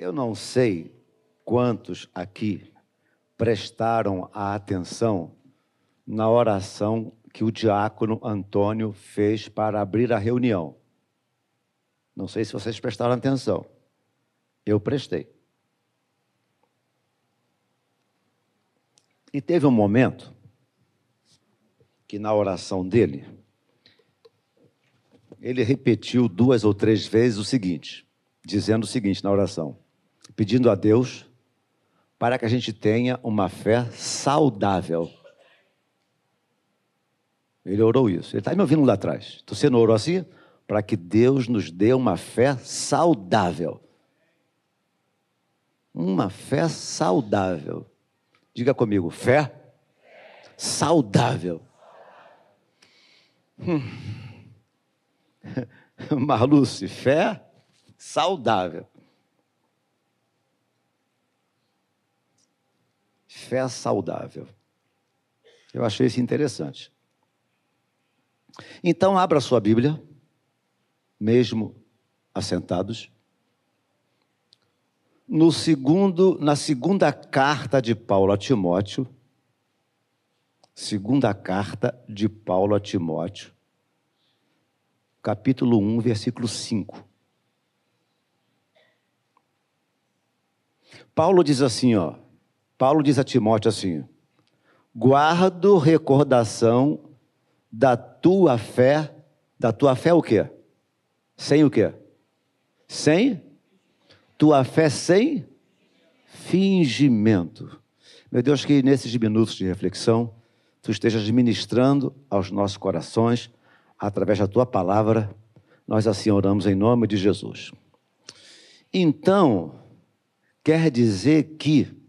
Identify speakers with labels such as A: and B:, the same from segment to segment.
A: Eu não sei quantos aqui prestaram a atenção na oração que o diácono Antônio fez para abrir a reunião. Não sei se vocês prestaram atenção. Eu prestei. E teve um momento que na oração dele, ele repetiu duas ou três vezes o seguinte, dizendo o seguinte na oração: pedindo a Deus para que a gente tenha uma fé saudável. Ele orou isso. Ele está me ouvindo lá atrás. Você não orou assim? Para que Deus nos dê uma fé saudável. Uma fé saudável. Diga comigo, fé saudável. Hum. Marluce, fé saudável. Fé saudável. Eu achei isso interessante. Então, abra sua Bíblia, mesmo assentados. No segundo, na segunda carta de Paulo a Timóteo, segunda carta de Paulo a Timóteo, capítulo 1, versículo 5. Paulo diz assim, ó. Paulo diz a Timóteo assim: guardo recordação da tua fé, da tua fé o quê? Sem o quê? Sem? Tua fé sem fingimento. Meu Deus, que nesses minutos de reflexão, tu estejas ministrando aos nossos corações, através da tua palavra, nós assim oramos em nome de Jesus. Então, quer dizer que,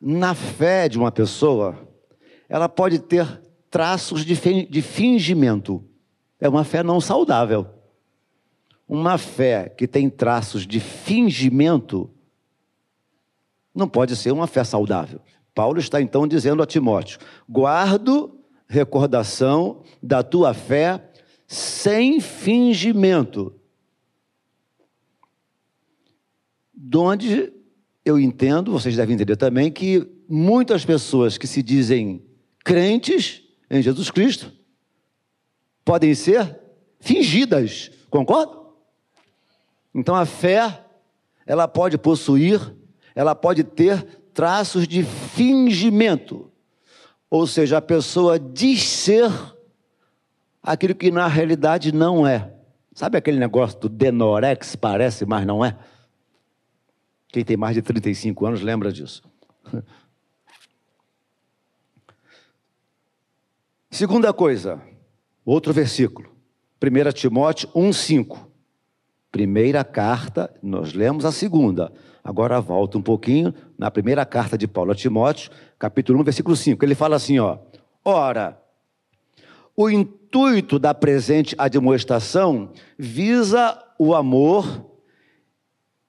A: na fé de uma pessoa, ela pode ter traços de, de fingimento. É uma fé não saudável. Uma fé que tem traços de fingimento não pode ser uma fé saudável. Paulo está então dizendo a Timóteo: guardo recordação da tua fé sem fingimento. Donde eu entendo, vocês devem entender também, que muitas pessoas que se dizem crentes em Jesus Cristo podem ser fingidas, concorda? Então a fé, ela pode possuir, ela pode ter traços de fingimento. Ou seja, a pessoa diz ser aquilo que na realidade não é. Sabe aquele negócio do Denorex, parece, mas não é? Quem tem mais de 35 anos lembra disso. Segunda coisa, outro versículo, 1 Timóteo 1,5. Primeira carta, nós lemos a segunda. Agora volta um pouquinho na primeira carta de Paulo a Timóteo, capítulo 1, versículo 5. Ele fala assim: ó, ora, o intuito da presente admoestação visa o amor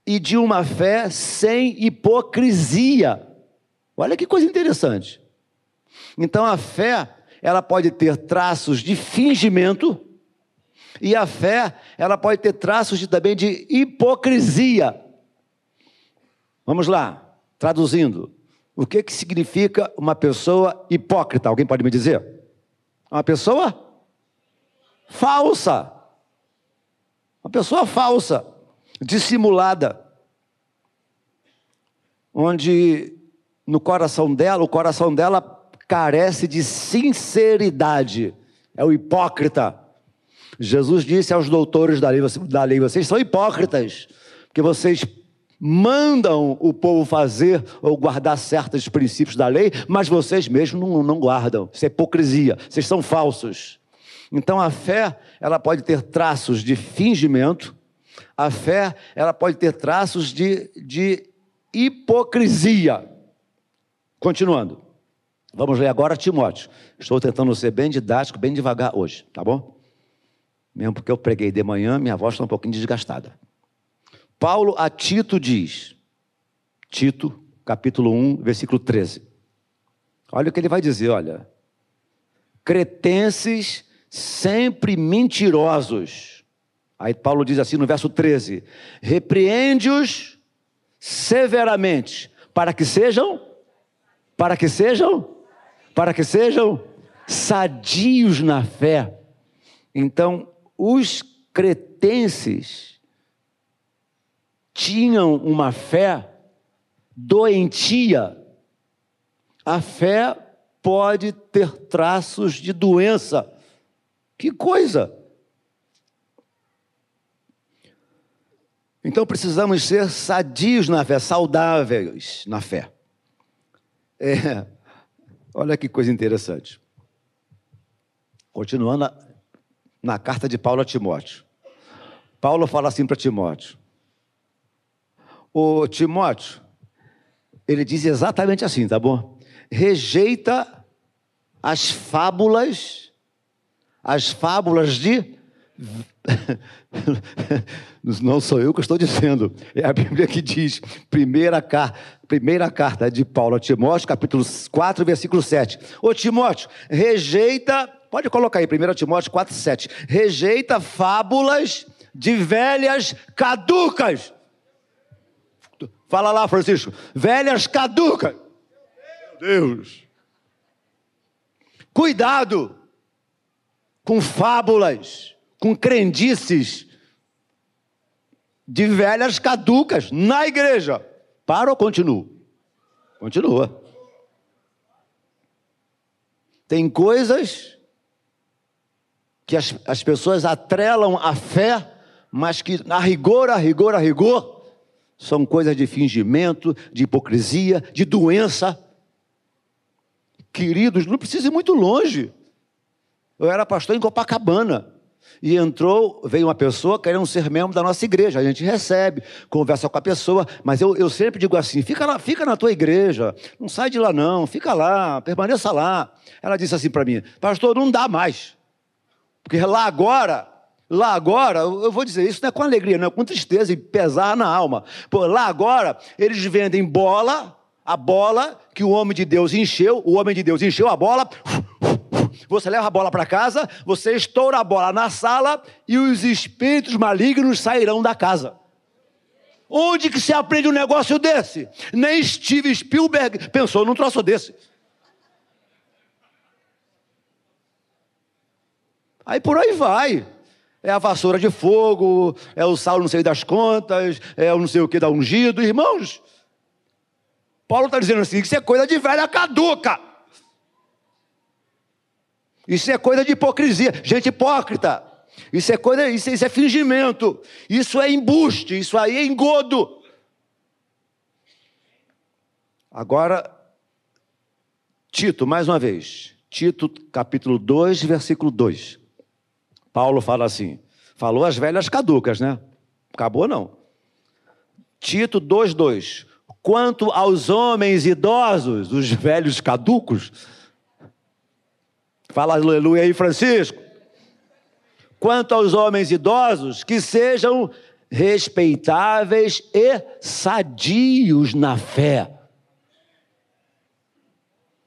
A: e de uma fé sem hipocrisia. Olha que coisa interessante. Então a fé ela pode ter traços de fingimento, e a fé, ela pode ter traços de, também de hipocrisia. Vamos lá, traduzindo. O que, que significa uma pessoa hipócrita? Alguém pode me dizer? Uma pessoa falsa. Uma pessoa falsa, dissimulada. Onde no coração dela, o coração dela carece de sinceridade, é o hipócrita. Jesus disse aos doutores da lei, da lei: vocês são hipócritas, porque vocês mandam o povo fazer ou guardar certos princípios da lei, mas vocês mesmos não, não guardam. Isso é hipocrisia, vocês são falsos. Então a fé, ela pode ter traços de fingimento, a fé, ela pode ter traços de, de hipocrisia. Continuando. Vamos ler agora Timóteo. Estou tentando ser bem didático, bem devagar hoje, tá bom? Mesmo porque eu preguei de manhã, minha voz está um pouquinho desgastada. Paulo a Tito diz, Tito, capítulo 1, versículo 13. Olha o que ele vai dizer, olha. Cretenses sempre mentirosos. Aí Paulo diz assim no verso 13: repreende-os severamente, para que sejam, para que sejam, para que sejam sadios na fé. Então, os cretenses tinham uma fé doentia. A fé pode ter traços de doença. Que coisa! Então precisamos ser sadios na fé, saudáveis na fé. É, olha que coisa interessante. Continuando na, carta de Paulo a Timóteo. Paulo fala assim para Timóteo: O Timóteo, ele diz exatamente assim, tá bom? Rejeita as fábulas, as fábulas de Não sou eu que estou dizendo, é a Bíblia que diz, primeira, car primeira carta de Paulo a Timóteo, capítulo 4, versículo 7. Ô Timóteo, rejeita, pode colocar aí, 1 Timóteo 4, 7. Rejeita fábulas de velhas caducas. Fala lá, Francisco, velhas caducas. Meu Deus. Cuidado com fábulas com crendices de velhas caducas na igreja. Para ou continuo? Continua. Tem coisas que as, as pessoas atrelam a fé, mas que a rigor, a rigor, a rigor, são coisas de fingimento, de hipocrisia, de doença. Queridos, não precisa ir muito longe. Eu era pastor em Copacabana. E entrou, veio uma pessoa querendo ser membro da nossa igreja. A gente recebe, conversa com a pessoa, mas eu, eu sempre digo assim: fica lá, fica na tua igreja, não sai de lá não, fica lá, permaneça lá. Ela disse assim para mim, pastor, não dá mais. Porque lá agora, lá agora, eu vou dizer, isso não é com alegria, não é com tristeza e pesar na alma. Pô, lá agora, eles vendem bola, a bola que o homem de Deus encheu, o homem de Deus encheu a bola, você leva a bola para casa, você estoura a bola na sala e os espíritos malignos sairão da casa. Onde que se aprende um negócio desse? Nem Steve Spielberg pensou num troço desse. Aí por aí vai. É a vassoura de fogo, é o sal não sei das contas, é o não sei o que da ungido. Irmãos, Paulo está dizendo assim: que isso é coisa de velha caduca. Isso é coisa de hipocrisia, gente hipócrita. Isso é coisa, isso, isso é fingimento. Isso é embuste, isso aí é engodo. Agora, Tito, mais uma vez. Tito, capítulo 2, versículo 2. Paulo fala assim: falou as velhas caducas, né? Acabou não. Tito 2, 2. Quanto aos homens idosos, os velhos caducos, Fala aleluia aí, Francisco. Quanto aos homens idosos, que sejam respeitáveis e sadios na fé.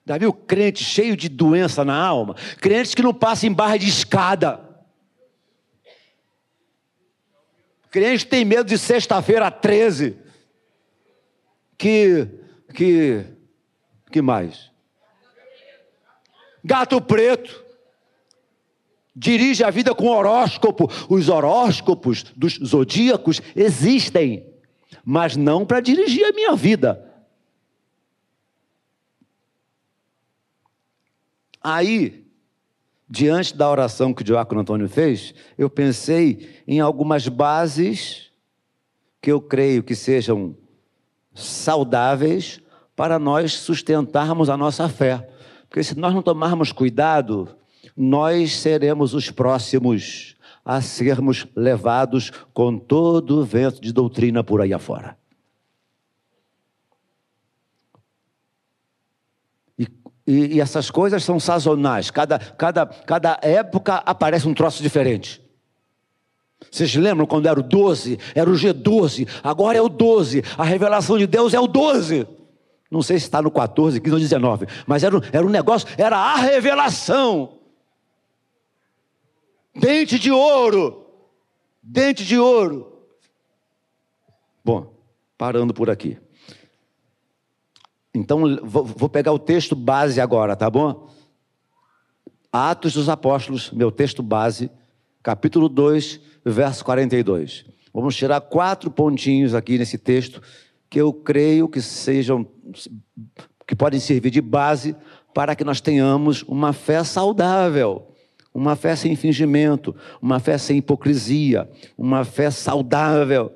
A: Já viu crente cheio de doença na alma? Crentes que não passam em barra de escada. Crente que tem medo de sexta-feira 13. Que, que, que mais? Gato preto. Dirige a vida com horóscopo. Os horóscopos dos zodíacos existem, mas não para dirigir a minha vida. Aí, diante da oração que o diácono Antônio fez, eu pensei em algumas bases que eu creio que sejam saudáveis para nós sustentarmos a nossa fé. Porque se nós não tomarmos cuidado, nós seremos os próximos a sermos levados com todo o vento de doutrina por aí afora. E, e, essas coisas são sazonais, cada, cada, cada época aparece um troço diferente. Vocês lembram quando era o 12? Era o G12, agora é o 12. A revelação de Deus é o 12. Não sei se está no 14, 15 ou 19, mas era, era um negócio, era a revelação. Dente de ouro. dente de ouro. Bom, parando por aqui. Então, vou pegar o texto base agora, tá bom? Atos dos Apóstolos, meu texto base, capítulo 2, verso 42. Vamos tirar quatro pontinhos aqui nesse texto que eu creio que sejam que podem servir de base para que nós tenhamos uma fé saudável, uma fé sem fingimento, uma fé sem hipocrisia, uma fé saudável,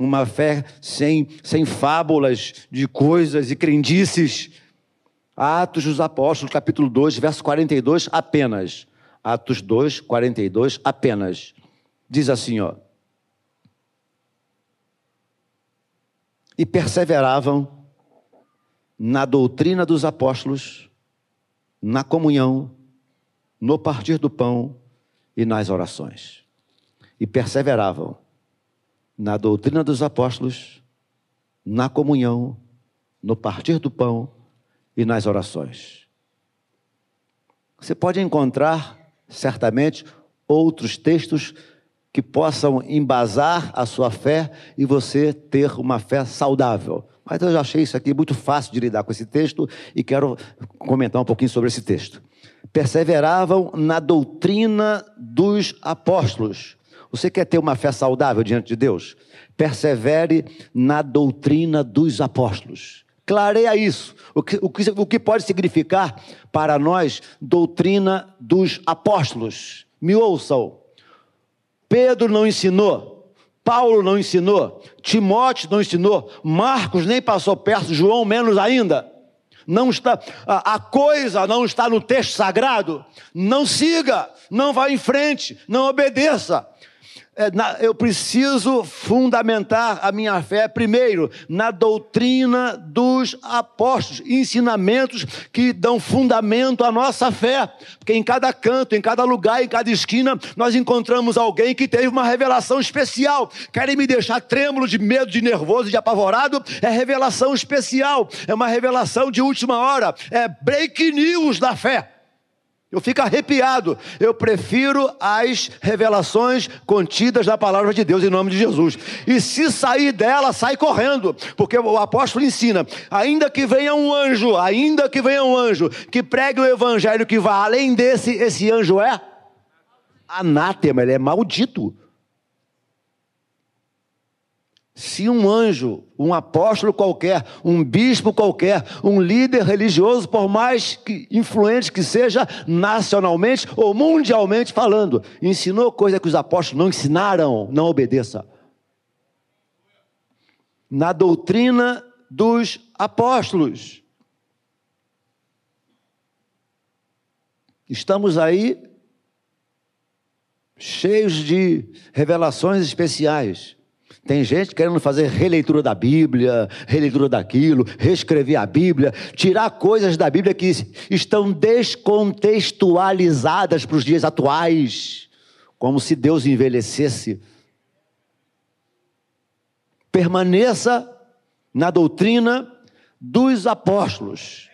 A: uma fé sem, sem fábulas de coisas e crendices. Atos dos Apóstolos, capítulo 2, verso 42, apenas. Atos 2, 42, apenas. Diz assim, ó. E perseveravam na doutrina dos apóstolos, na comunhão, no partir do pão e nas orações. E perseveravam na doutrina dos apóstolos, na comunhão, no partir do pão e nas orações. Você pode encontrar, certamente, outros textos que possam embasar a sua fé e você ter uma fé saudável. Mas eu já achei isso aqui muito fácil de lidar com esse texto e quero comentar um pouquinho sobre esse texto. Perseveravam na doutrina dos apóstolos. Você quer ter uma fé saudável diante de Deus? Persevere na doutrina dos apóstolos. Clareia isso. O que, o, que, o que pode significar para nós doutrina dos apóstolos? Me ouçam. Pedro não ensinou, Paulo não ensinou, Timóteo não ensinou, Marcos nem passou perto, João menos ainda. Não está a, a coisa não está no texto sagrado. Não siga, não vá em frente, não obedeça. É, eu preciso fundamentar a minha fé, primeiro, na doutrina dos apóstolos, ensinamentos que dão fundamento à nossa fé, porque em cada canto, em cada lugar, em cada esquina, nós encontramos alguém que teve uma revelação especial. Querem me deixar trêmulo de medo, de nervoso, de apavorado? É revelação especial, é uma revelação de última hora, é break news da fé. Eu fico arrepiado. Eu prefiro as revelações contidas na palavra de Deus em nome de Jesus. E se sair dela, sai correndo, porque o apóstolo ensina: ainda que venha um anjo, ainda que venha um anjo que pregue o evangelho que vá além desse, esse anjo é anátema, ele é maldito. Se um anjo, um apóstolo qualquer, um bispo qualquer, um líder religioso, por mais que influente que seja nacionalmente ou mundialmente falando, ensinou coisa que os apóstolos não ensinaram, não obedeça. Na doutrina dos apóstolos. Estamos aí cheios de revelações especiais. Tem gente querendo fazer releitura da Bíblia, releitura daquilo, reescrever a Bíblia, tirar coisas da Bíblia que estão descontextualizadas para os dias atuais, como se Deus envelhecesse. Permaneça na doutrina dos apóstolos.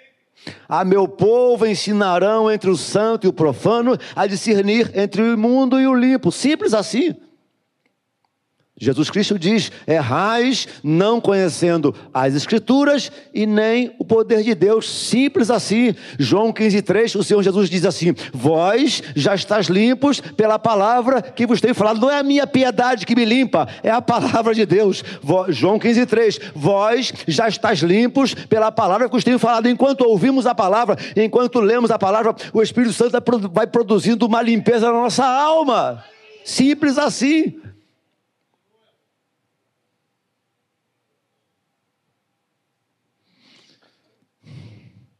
A: A meu povo ensinarão entre o santo e o profano a discernir entre o imundo e o limpo. Simples assim. Jesus Cristo diz: errais não conhecendo as Escrituras e nem o poder de Deus, simples assim. João 15, 3, o Senhor Jesus diz assim: Vós já estás limpos pela palavra que vos tenho falado. Não é a minha piedade que me limpa, é a palavra de Deus. João 15, 3, Vós já estás limpos pela palavra que vos tenho falado. Enquanto ouvimos a palavra, enquanto lemos a palavra, o Espírito Santo vai produzindo uma limpeza na nossa alma. Simples assim.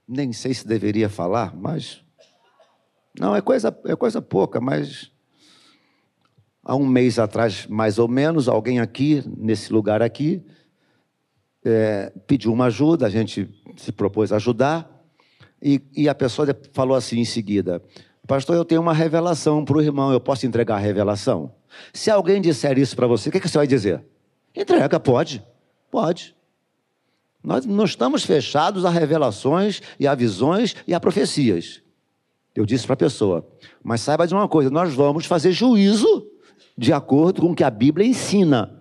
A: Nem sei se deveria falar, mas. Não, é coisa, é coisa pouca, mas. Há um mês atrás, mais ou menos, alguém aqui, nesse lugar aqui, é, pediu uma ajuda, a gente se propôs ajudar, e, e a pessoa falou assim em seguida: Pastor, eu tenho uma revelação para o irmão, eu posso entregar a revelação? Se alguém disser isso para você, o que, que você vai dizer? Entrega, pode, pode. Nós não estamos fechados a revelações e a visões e a profecias. Eu disse para a pessoa, mas saiba de uma coisa: nós vamos fazer juízo de acordo com o que a Bíblia ensina.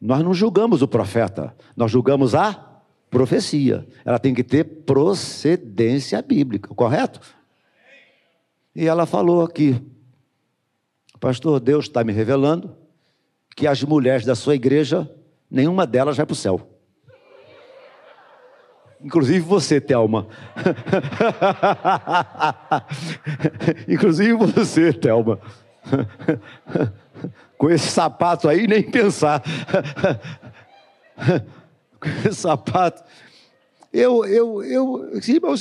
A: Nós não julgamos o profeta, nós julgamos a profecia. Ela tem que ter procedência bíblica, correto? E ela falou aqui, pastor, Deus está me revelando que as mulheres da sua igreja, nenhuma delas vai para o céu. Inclusive você, Thelma. Inclusive você, Thelma. Com esse sapato aí, nem pensar. Com esse sapato. Eu, eu, eu,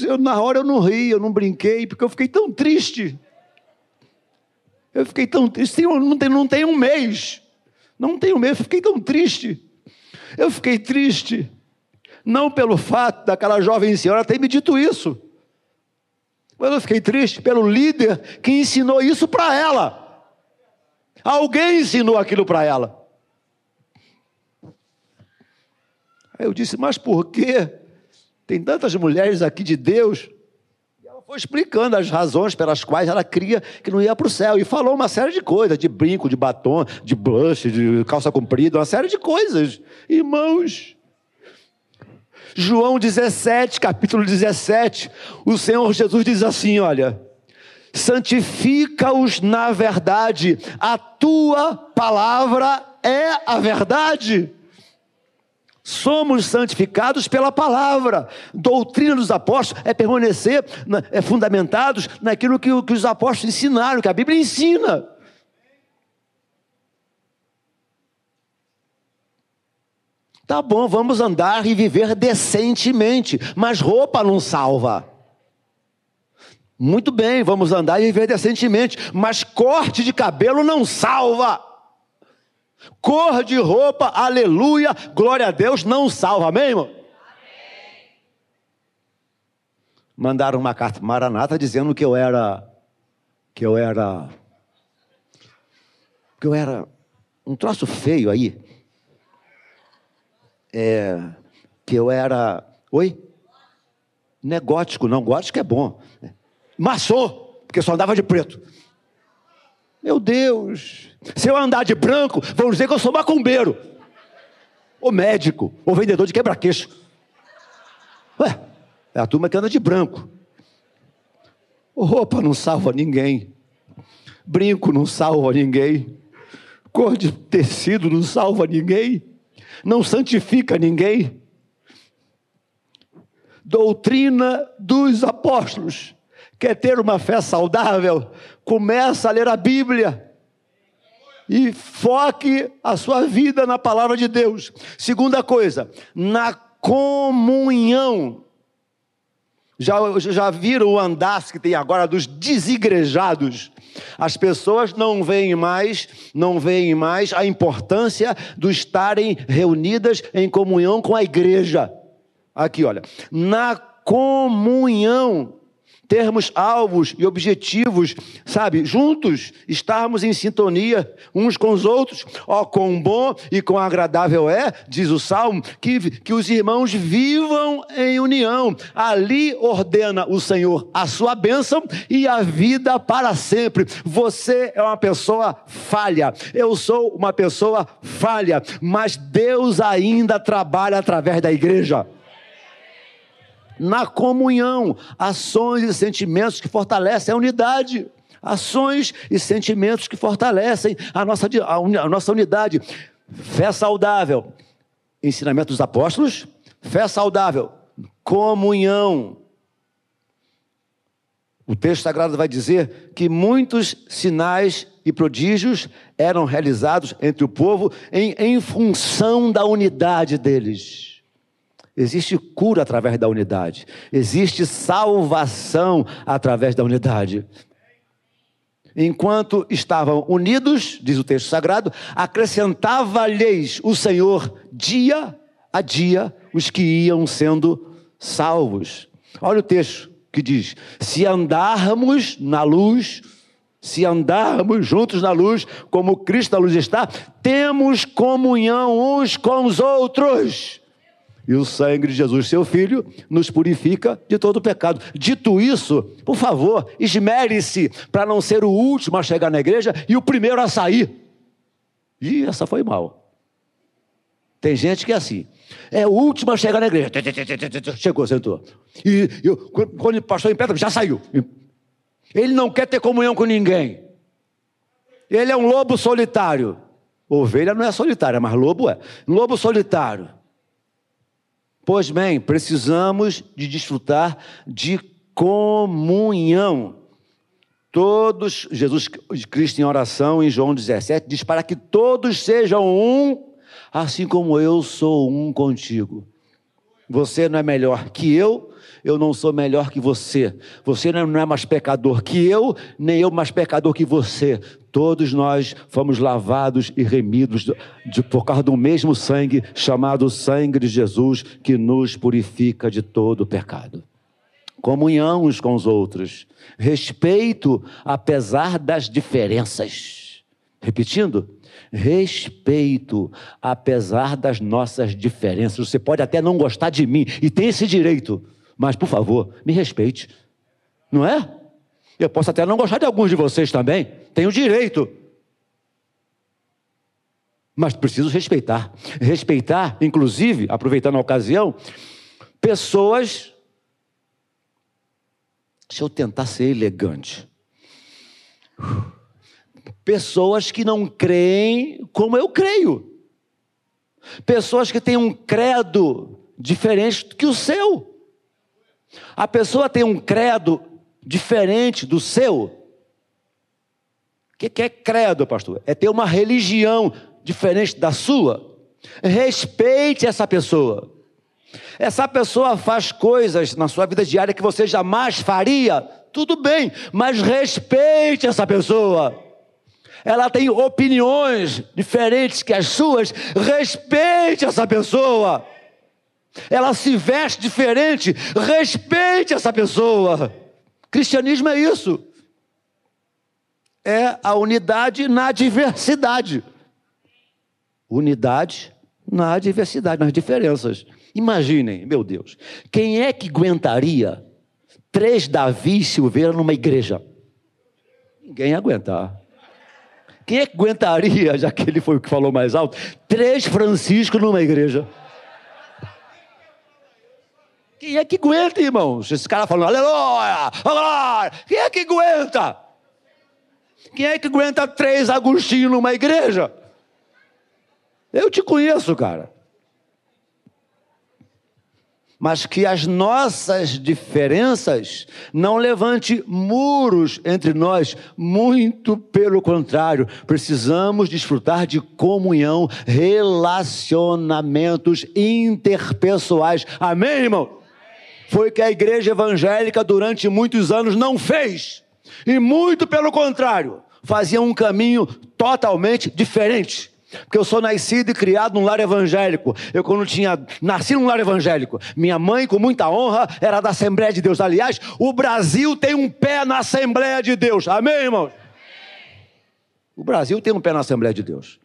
A: eu, na hora eu não ri, eu não brinquei, porque eu fiquei tão triste. Eu fiquei tão triste, não tem, não tem um mês. Não tem um mês, eu fiquei tão triste. Eu fiquei triste não pelo fato daquela jovem senhora ter me dito isso, mas eu fiquei triste pelo líder que ensinou isso para ela. Alguém ensinou aquilo para ela. Aí eu disse, mas por quê? Tem tantas mulheres aqui de Deus. Foi explicando as razões pelas quais ela cria que não ia para o céu. E falou uma série de coisas: de brinco, de batom, de blush, de calça comprida, uma série de coisas. Irmãos, João 17, capítulo 17, o Senhor Jesus diz assim: Olha, santifica-os na verdade, a tua palavra é a verdade. Somos santificados pela palavra. Doutrina dos apóstolos é permanecer, é fundamentados naquilo que, que os apóstolos ensinaram, que a Bíblia ensina. Tá bom, vamos andar e viver decentemente, mas roupa não salva. Muito bem, vamos andar e viver decentemente, mas corte de cabelo não salva. Cor de roupa, aleluia, glória a Deus, não salva, amém, irmão? Mandaram uma carta Maranata dizendo que eu era, que eu era, que eu era um troço feio aí é, que eu era. Oi? Não é gótico, não. Gótico é bom. Maçom, porque só andava de preto. Meu Deus. Se eu andar de branco, vão dizer que eu sou macumbeiro. Ou médico, ou vendedor de quebra-queixo. Ué, é a turma que anda de branco. Roupa não salva ninguém. Brinco não salva ninguém. Cor de tecido não salva ninguém não santifica ninguém. Doutrina dos apóstolos. Quer ter uma fé saudável? Começa a ler a Bíblia. E foque a sua vida na palavra de Deus. Segunda coisa, na comunhão. Já, já viram o andaço que tem agora dos desigrejados? As pessoas não veem mais, não veem mais a importância de estarem reunidas em comunhão com a igreja. Aqui, olha, na comunhão termos alvos e objetivos, sabe, juntos, estarmos em sintonia uns com os outros. Ó, oh, quão bom e quão agradável é, diz o Salmo, que, que os irmãos vivam em união. Ali ordena o Senhor a sua bênção e a vida para sempre. Você é uma pessoa falha, eu sou uma pessoa falha, mas Deus ainda trabalha através da igreja na comunhão, ações e sentimentos que fortalecem a unidade. Ações e sentimentos que fortalecem a nossa, a nossa unidade. Fé saudável, ensinamento dos apóstolos. Fé saudável, comunhão. O texto sagrado vai dizer que muitos sinais e prodígios eram realizados entre o povo em, em função da unidade deles. Existe cura através da unidade. Existe salvação através da unidade. Enquanto estavam unidos, diz o texto sagrado, acrescentava-lhes o Senhor dia a dia os que iam sendo salvos. Olha o texto que diz: se andarmos na luz, se andarmos juntos na luz, como Cristo na luz está, temos comunhão uns com os outros E o sangue de Jesus, seu Filho, nos purifica de todo pecado. Dito isso, por favor, esmere-se para não ser o último a chegar na igreja e o primeiro a sair. Ih, essa foi mal. Tem gente que é assim. É o último a chegar na igreja. Chegou, sentou. E, e quando o pastor em pedra, já saiu. Ele não quer ter comunhão com ninguém. Ele é um lobo solitário. Ovelha não é solitária, mas lobo é. Lobo solitário. Pois bem, precisamos de desfrutar de comunhão. Todos, Jesus Cristo em oração em João 17 diz para que todos sejam um, assim como eu sou um contigo. Você não é melhor que eu, eu não sou melhor que você. Você não é mais pecador que eu, nem eu mais pecador que você. Todos nós fomos lavados e remidos de, por causa do mesmo sangue, chamado sangue de Jesus, que nos purifica de todo pecado. Comunhão uns com os outros, respeito apesar das diferenças. Repetindo, respeito, apesar das nossas diferenças. Você pode até não gostar de mim e tem esse direito, mas por favor, me respeite. Não é? Eu posso até não gostar de alguns de vocês também, tenho direito. Mas preciso respeitar. Respeitar, inclusive, aproveitando a ocasião, pessoas. Deixa eu tentar ser elegante. Pessoas que não creem como eu creio. Pessoas que têm um credo diferente do que o seu. A pessoa tem um credo diferente do seu. O que é credo, pastor? É ter uma religião diferente da sua. Respeite essa pessoa. Essa pessoa faz coisas na sua vida diária que você jamais faria. Tudo bem, mas respeite essa pessoa. Ela tem opiniões diferentes que as suas. Respeite essa pessoa ela se veste diferente, respeite essa pessoa. Cristianismo é isso. É a unidade na diversidade. Unidade na diversidade, nas diferenças. Imaginem, meu Deus, quem é que aguentaria três Davi Silveira numa igreja? Ninguém ia aguentar. Quem é que aguentaria, já que ele foi o que falou mais alto, três Francisco numa igreja? Quem é que aguenta, irmãos? Esse cara falando, aleluia, aleluia. Quem é que aguenta? Quem é que aguenta três Agostinhos numa igreja? Eu te conheço, cara. Mas que as nossas diferenças não levante muros entre nós, muito pelo contrário, precisamos desfrutar de comunhão, relacionamentos interpessoais. Amém, irmão? Foi que a igreja evangélica durante muitos anos não fez. E muito pelo contrário, fazia um caminho totalmente diferente. Porque eu sou nascido e criado num lar evangélico. Eu, quando tinha. Nasci num lar evangélico. Minha mãe, com muita honra, era da Assembleia de Deus. Aliás, o Brasil tem um pé na Assembleia de Deus. Amém, irmãos? O Brasil tem um pé na Assembleia de Deus.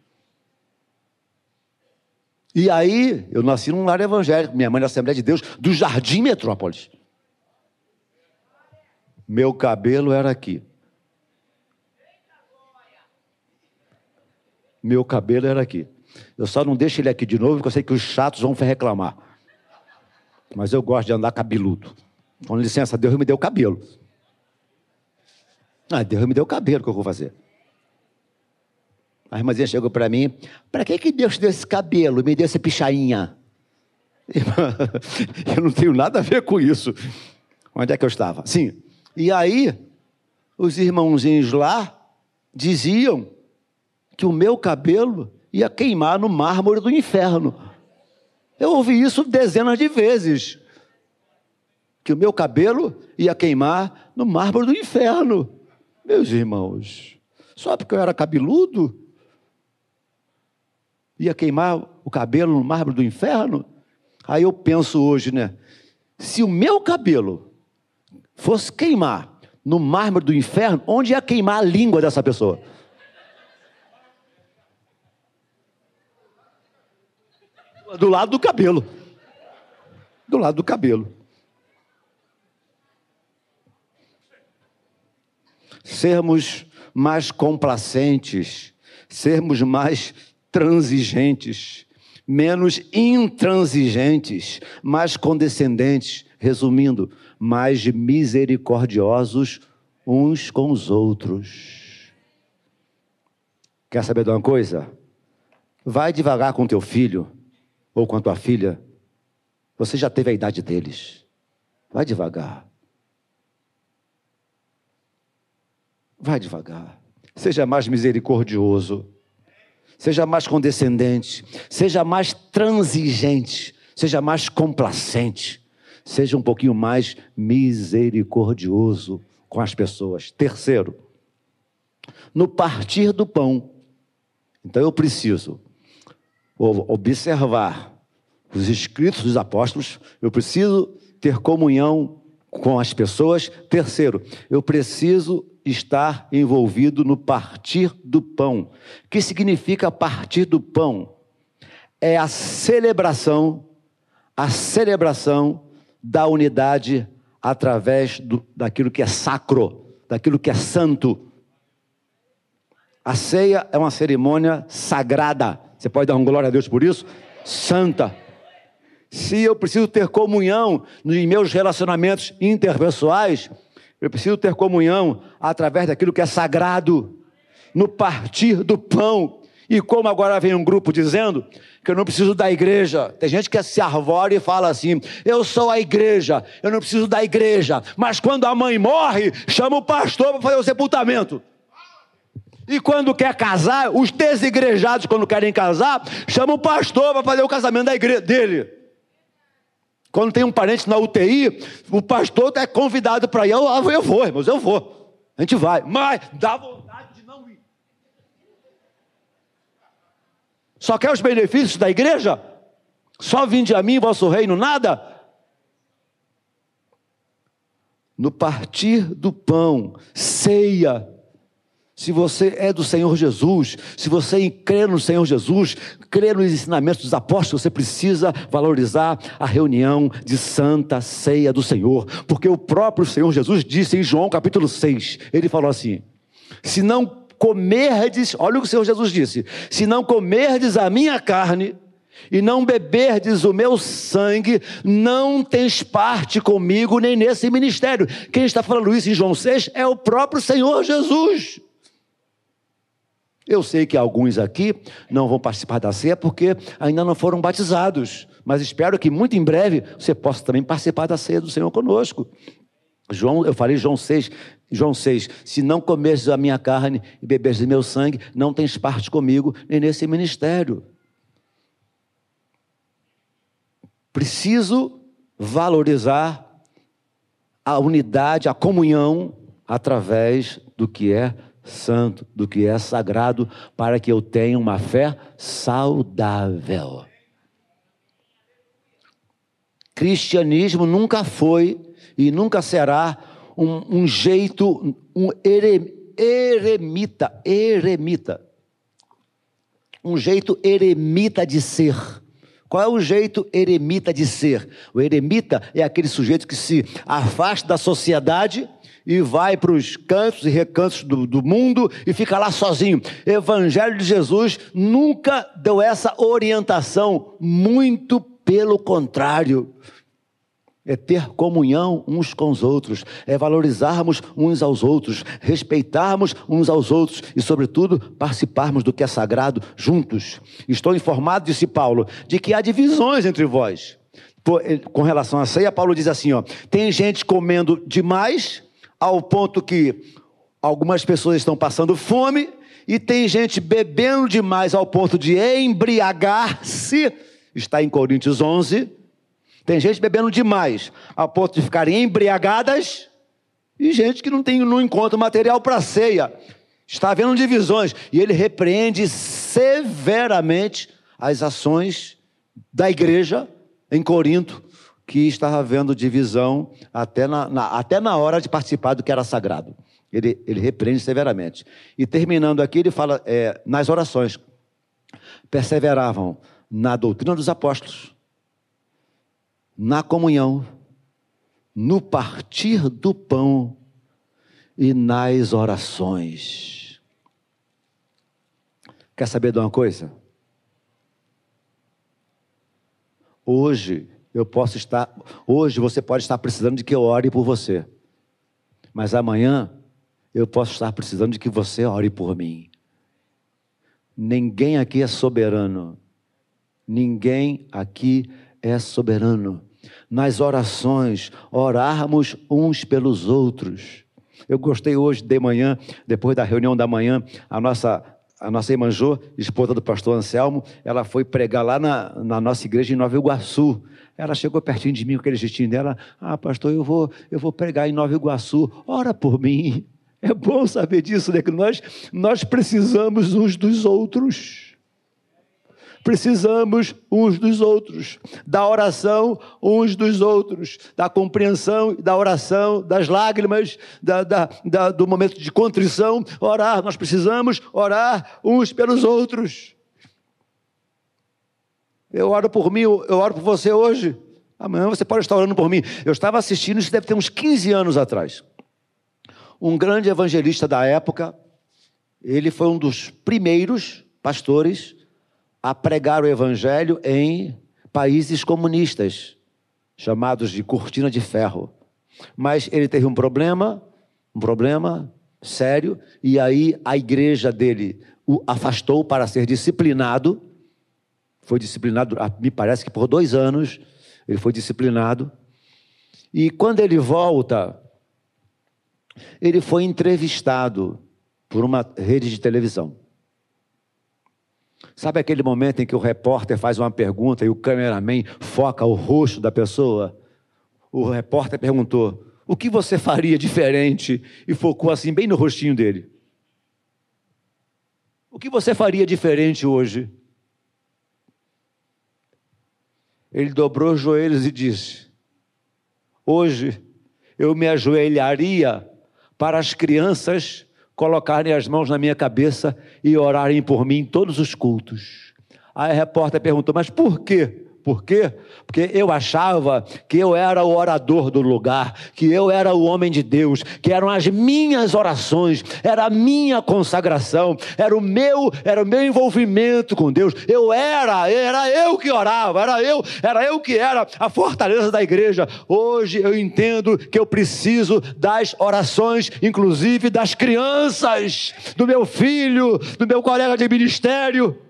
A: E aí, eu nasci num lar evangélico, minha mãe na Assembleia de Deus, do Jardim Metrópolis. Meu cabelo era aqui. Meu cabelo era aqui. Eu só não deixo ele aqui de novo, porque eu sei que os chatos vão reclamar. Mas eu gosto de andar cabeludo. Com licença, Deus me deu cabelo. Ah, Deus me deu cabelo, o que eu vou fazer? A irmãzinha chegou para mim: para que, que Deus deu esse cabelo, me deu essa pichainha? Eu não tenho nada a ver com isso. Onde é que eu estava? Sim. E aí, os irmãozinhos lá diziam que o meu cabelo ia queimar no mármore do inferno. Eu ouvi isso dezenas de vezes. Que o meu cabelo ia queimar no mármore do inferno. Meus irmãos, só porque eu era cabeludo, ia queimar o cabelo no mármore do inferno? Aí eu penso hoje, né? Se o meu cabelo fosse queimar no mármore do inferno, onde ia queimar a língua dessa pessoa? Do lado do cabelo. lado do cabelo. Sermos mais complacentes, sermos mais transigentes, menos intransigentes, mais condescendentes, resumindo, mais misericordiosos uns com os outros. Quer saber de uma coisa? Vai devagar com teu filho ou com a tua filha. Você já teve a idade deles. Vai devagar. Vai devagar. Seja mais misericordioso. Seja mais condescendente. Seja mais transigente. Seja mais complacente. Seja um pouquinho mais misericordioso com as pessoas. Terceiro, no partir do pão. Então eu preciso observar os escritos dos apóstolos, eu preciso ter comunhão com as pessoas. Terceiro, eu preciso estar envolvido no partir do pão. O que significa partir do pão? É a celebração, a celebração da unidade através do, daquilo que é sacro, daquilo que é santo. A ceia é uma cerimônia sagrada. Você pode dar um glória a Deus por isso? Santa. Se eu preciso ter comunhão em meus relacionamentos interpessoais, eu preciso ter comunhão através daquilo que é sagrado, no partir do pão. E como agora vem um grupo dizendo que eu não preciso da igreja. Tem gente que se arvora e fala assim: eu sou a igreja, eu não preciso da igreja. Mas quando a mãe morre, chama o pastor para fazer o sepultamento. E quando quer casar, os desigrejados, quando querem casar, chamam o pastor para fazer o casamento da igreja dele. Quando tem um parente na UTI, o pastor é convidado para ir. Eu, eu vou, irmãos, eu vou. A gente vai. Mas dá vontade de não ir. Só quer os benefícios da igreja? Só vinde a mim, vosso reino, nada? No partir do pão, ceia, se você é do Senhor Jesus, se você crê no Senhor Jesus, crê nos ensinamentos dos apóstolos, você precisa valorizar a reunião de santa ceia do Senhor, porque o próprio Senhor Jesus disse em João capítulo 6, ele falou assim: se não comerdes, olha o que o Senhor Jesus disse: se não comerdes a minha carne, e não beberdes o meu sangue, não tens parte comigo nem nesse ministério. Quem está falando isso em João 6 é o próprio Senhor Jesus. Eu sei que alguns aqui não vão participar da ceia porque ainda não foram batizados, mas espero que muito em breve você possa também participar da ceia do Senhor conosco. João, eu falei João 6, João 6, se não comeres a minha carne e beberes meu sangue, não tens parte comigo nem nesse ministério. Preciso valorizar a unidade, a comunhão através do que é santo, do que é sagrado, para que eu tenha uma fé saudável. Cristianismo nunca foi e nunca será um, um jeito, um eremita, eremita, um jeito eremita de ser. Qual é o jeito eremita de ser? O eremita é aquele sujeito que se afasta da sociedade e vai para os cantos e recantos do, do, mundo e fica lá sozinho. Evangelho de Jesus nunca deu essa orientação, muito pelo contrário. É ter comunhão uns com os outros, é valorizarmos uns aos outros, respeitarmos uns aos outros e, sobretudo, participarmos do que é sagrado juntos. Estou informado, disse Paulo, de que há divisões entre vós. Com relação à ceia, Paulo diz assim: ó, tem gente comendo demais ao ponto que algumas pessoas estão passando fome e tem gente bebendo demais ao ponto de embriagar-se. Está em Coríntios 11. Tem gente bebendo demais ao ponto de ficarem embriagadas e gente que não tem não encontra material para ceia. Está havendo divisões e ele repreende severamente as ações da igreja em Corinto que estava havendo divisão até na, na, até na hora de participar do que era sagrado. Ele, ele repreende severamente. E terminando aqui, ele fala é, nas orações: perseveravam na doutrina dos apóstolos, na comunhão, no partir do pão e nas orações. Quer saber de uma coisa? Hoje eu posso estar, hoje você pode estar precisando de que eu ore por você. Mas amanhã eu posso estar precisando de que você ore por mim. Ninguém aqui é soberano. Ninguém aqui é soberano. Nas orações, orarmos uns pelos outros. Eu gostei hoje de manhã, depois da reunião da manhã, a nossa a nossa irmã Jô, esposa do pastor Anselmo, ela foi pregar lá na, na nossa igreja em Nova Iguaçu. Ela chegou pertinho de mim com aquele jeitinho dela. Ah, pastor, eu vou, eu vou pregar em Nova Iguaçu. Ora por mim. É bom saber disso, né? Que nós, nós precisamos uns dos outros. Precisamos uns dos outros, da oração uns dos outros, da compreensão, da oração, das lágrimas, da, da, da, do momento de contrição. Orar, nós precisamos orar uns pelos outros. Eu oro por mim, eu oro por você hoje. Amanhã você pode estar orando por mim. Eu estava assistindo, isso deve ter uns 15 anos atrás. Um grande evangelista da época, ele foi um dos primeiros pastores a pregar o evangelho em países comunistas, chamados de cortina de ferro. Mas ele teve um problema, um problema sério, e aí a igreja dele o afastou para ser disciplinado. Foi disciplinado, ah, me parece que por dois anos ele foi disciplinado. E quando ele volta, ele foi entrevistado por uma rede de televisão. Sabe aquele momento em que o repórter faz uma pergunta e o cameraman foca o rosto da pessoa? O repórter perguntou: O que você faria diferente? E focou assim, bem no rostinho dele. O que você faria diferente hoje? Ele dobrou os joelhos e disse: Hoje eu me ajoelharia para as crianças colocarem as mãos na minha cabeça e orarem por mim em todos os cultos. Aí a repórter perguntou: Mas por quê? Por quê? Porque eu achava que eu era o orador do lugar, que eu era o homem de Deus, que eram as minhas orações, era a minha consagração, era o meu, era o meu envolvimento com Deus. Eu era, era eu que orava, era eu, era eu que era a fortaleza da igreja. Hoje eu entendo que eu preciso das orações, inclusive das crianças, do meu filho, do meu colega de ministério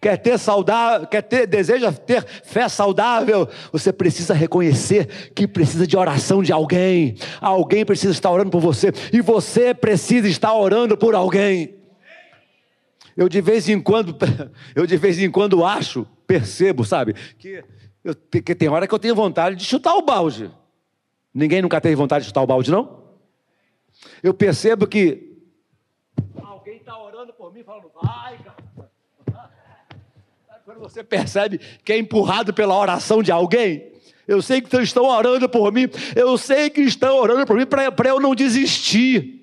A: quer ter saudável, quer ter, deseja ter fé saudável, você precisa reconhecer que precisa de oração de alguém. Alguém precisa estar orando por você e você precisa estar orando por alguém. Eu de vez em quando, eu de vez em quando acho, percebo, sabe, que, eu, que tem hora que eu tenho vontade de chutar o balde. Ninguém nunca teve vontade de chutar o balde, não? Eu percebo que alguém está orando por mim, falando, vai, cara você percebe que é empurrado pela oração de alguém, eu sei que estão orando por mim, eu sei que estão orando por mim para eu não desistir.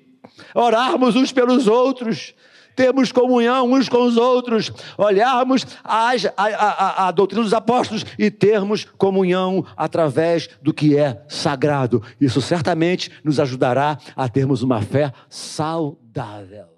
A: Orarmos uns pelos outros, termos comunhão uns com os outros, olharmos a, a, a, doutrina dos apóstolos e termos comunhão através do que é sagrado. Isso certamente nos ajudará a termos uma fé saudável.